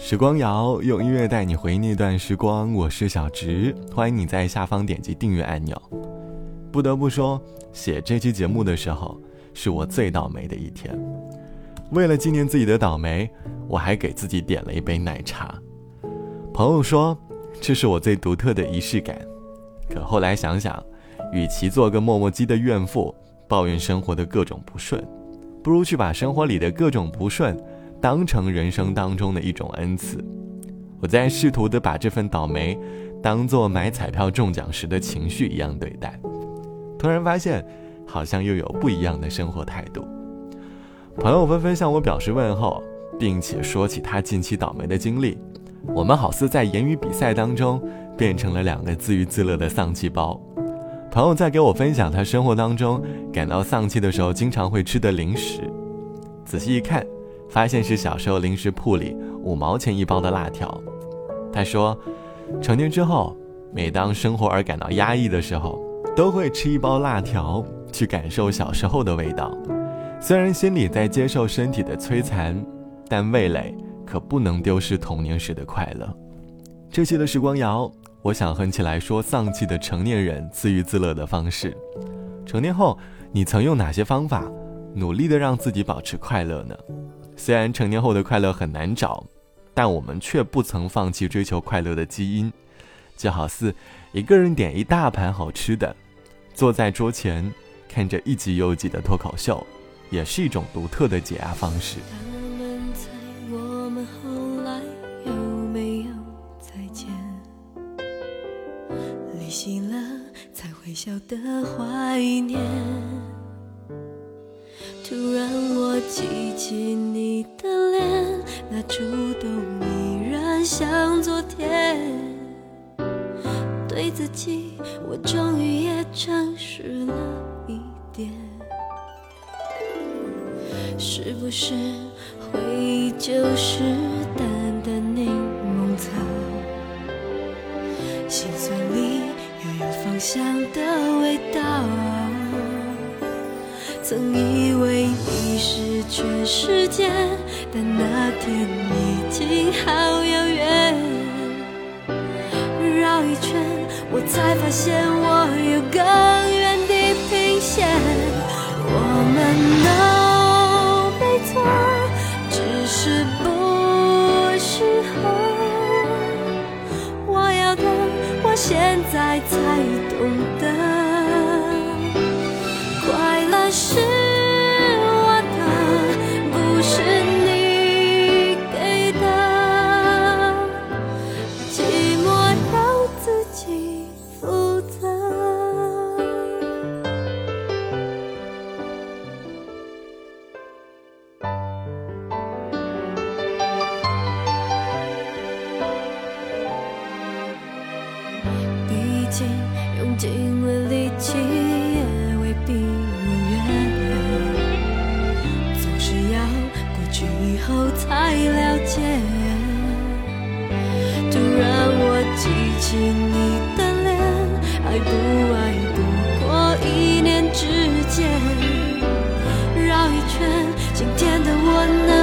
时光谣用音乐带你回忆那段时光，我是小直，欢迎你在下方点击订阅按钮。不得不说，写这期节目的时候是我最倒霉的一天。为了纪念自己的倒霉，我还给自己点了一杯奶茶。朋友说这是我最独特的仪式感，可后来想想，与其做个磨磨唧唧的怨妇，抱怨生活的各种不顺，不如去把生活里的各种不顺。当成人生当中的一种恩赐，我在试图的把这份倒霉当做买彩票中奖时的情绪一样对待，突然发现好像又有不一样的生活态度。朋友纷纷向我表示问候，并且说起他近期倒霉的经历。我们好似在言语比赛当中变成了两个自娱自乐的丧气包。朋友在给我分享他生活当中感到丧气的时候经常会吃的零食，仔细一看。发现是小时候零食铺里五毛钱一包的辣条。他说，成年之后，每当生活而感到压抑的时候，都会吃一包辣条，去感受小时候的味道。虽然心里在接受身体的摧残，但味蕾可不能丢失童年时的快乐。这期的时光谣，我想哼起来说丧气的成年人自娱自乐的方式。成年后，你曾用哪些方法努力的让自己保持快乐呢？虽然成年后的快乐很难找，但我们却不曾放弃追求快乐的基因，就好似一个人点一大盘好吃的，坐在桌前看着一集又一集的脱口秀，也是一种独特的解压方式。突然，我记起你主动依然像昨天。对自己，我终于也诚实了一点。是不是回忆就是淡淡柠檬草？心酸里又有芳香的味道。曾以为你是全世界，但那天已经好遥远。绕一圈，我才发现我有更远地平线。我们都没错，只是不适合。我要的，我现在才懂得。用尽了力气也未必如愿。总是要过去以后才了解就让我记起你的脸爱不爱不过一念之间绕一圈今天的我能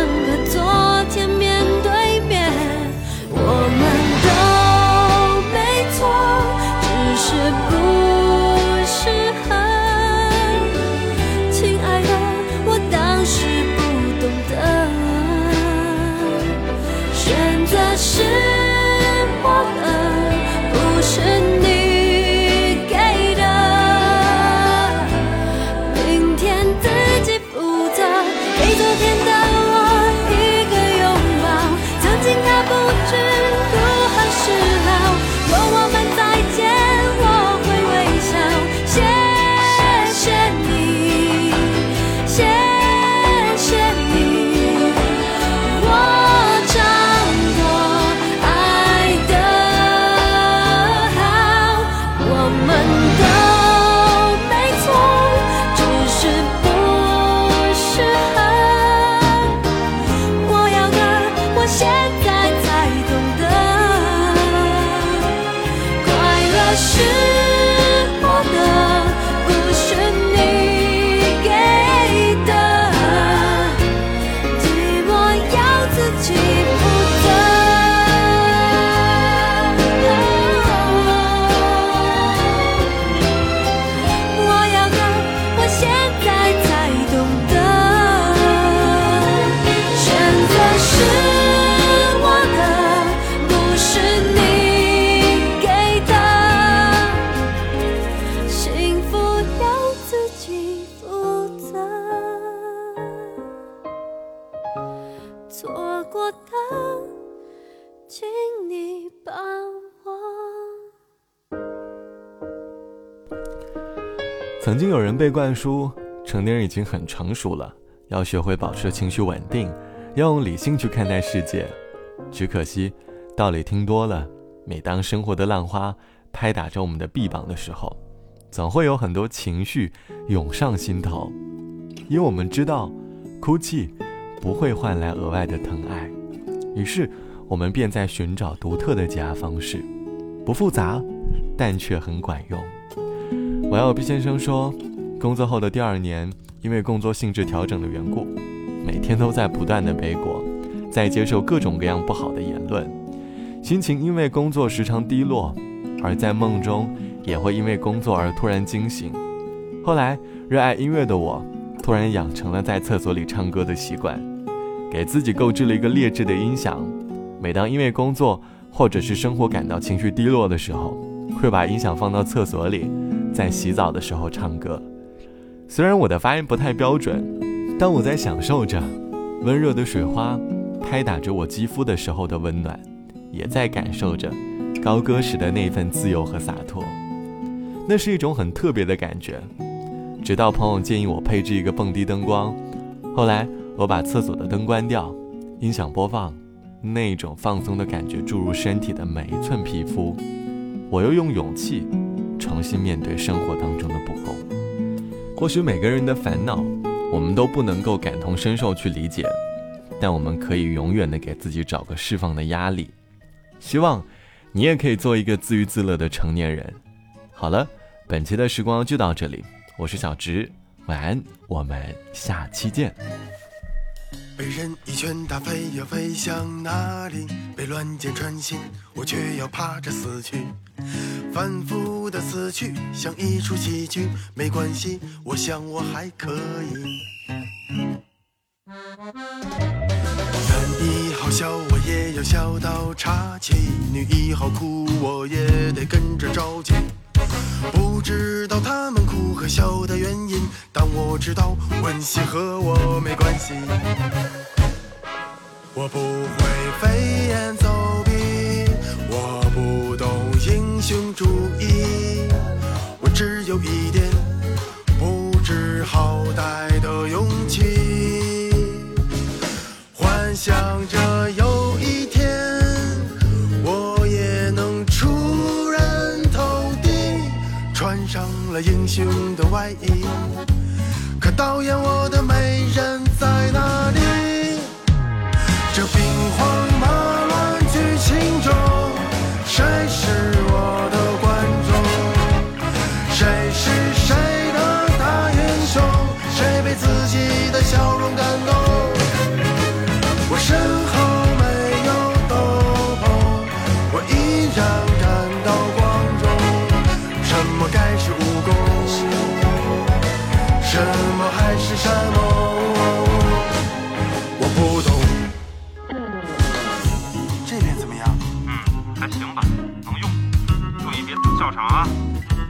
曾经有人被灌输，成年人已经很成熟了，要学会保持情绪稳定，要用理性去看待世界。只可惜，道理听多了，每当生活的浪花拍打着我们的臂膀的时候，总会有很多情绪涌上心头。因为我们知道，哭泣不会换来额外的疼爱，于是我们便在寻找独特的解压方式，不复杂，但却很管用。网友毕先生说，工作后的第二年，因为工作性质调整的缘故，每天都在不断的背锅，在接受各种各样不好的言论，心情因为工作时常低落，而在梦中也会因为工作而突然惊醒。后来，热爱音乐的我。突然养成了在厕所里唱歌的习惯，给自己购置了一个劣质的音响。每当因为工作或者是生活感到情绪低落的时候，会把音响放到厕所里，在洗澡的时候唱歌。虽然我的发音不太标准，但我在享受着温热的水花拍打着我肌肤的时候的温暖，也在感受着高歌时的那份自由和洒脱。那是一种很特别的感觉。直到朋友建议我配置一个蹦迪灯光，后来我把厕所的灯关掉，音响播放，那种放松的感觉注入身体的每一寸皮肤，我又用勇气重新面对生活当中的不公。或许每个人的烦恼，我们都不能够感同身受去理解，但我们可以永远的给自己找个释放的压力。希望你也可以做一个自娱自乐的成年人。好了，本期的时光就到这里。我是小直，晚安，我们下期见。被人一拳打飞要飞向哪里？被乱箭穿心，我却要怕着死去。反复的死去像一出戏剧，没关系，我想我还可以。男一好笑，我也要笑到岔气；女一好哭，我也得跟着着急。不知道他们哭和笑的原因，但我知道温馨和我没关系。我不会飞檐走壁，雄主义，我只有一点不知好歹的勇气，幻想着有一天我也能出人头地，穿上。了英雄的外衣，可导演我的美意别笑场啊！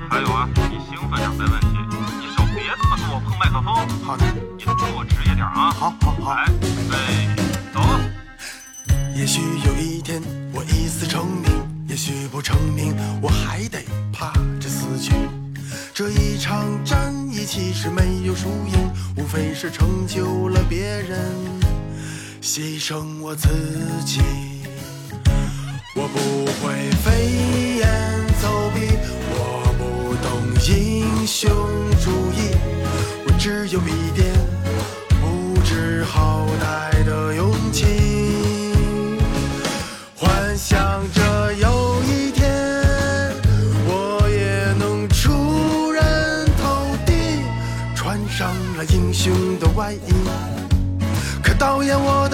还有啊，你兴奋点没问题，你手别这么多碰麦克风。好的。你动作职业点啊！好，好，好。来，预备，走。也许有一天我一次成名，也许不成名，我还得怕着死去。这一场战役其实没有输赢，无非是成就了别人，牺牲我自己。我不会飞檐走壁，我不懂英雄主义，我只有一点不知好歹的勇气，幻想着有一天我也能出人头地，穿上了。英雄的外衣，可导演我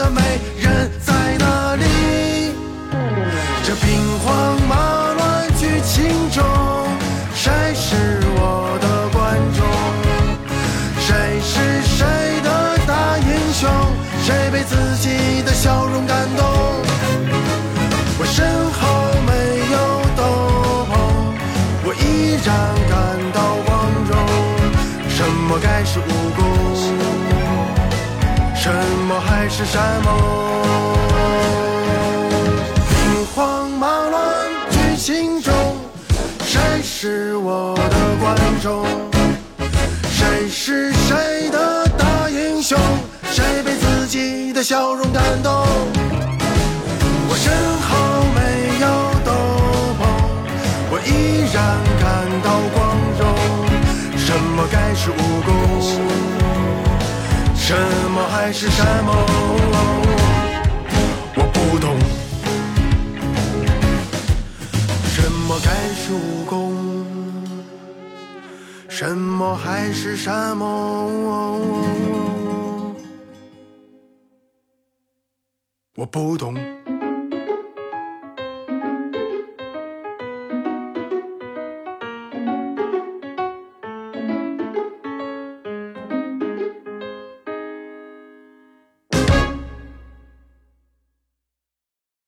荣。什么该是无？什么海誓？山盟？兵荒马乱剧情中，谁是我的观众？谁是谁的大英雄？谁被自己的笑容感动？我身后没有斗篷，我依然感到光荣。什么该是武功？什么海誓山盟？我不懂。什么该是武功？什么海誓山盟？我不懂。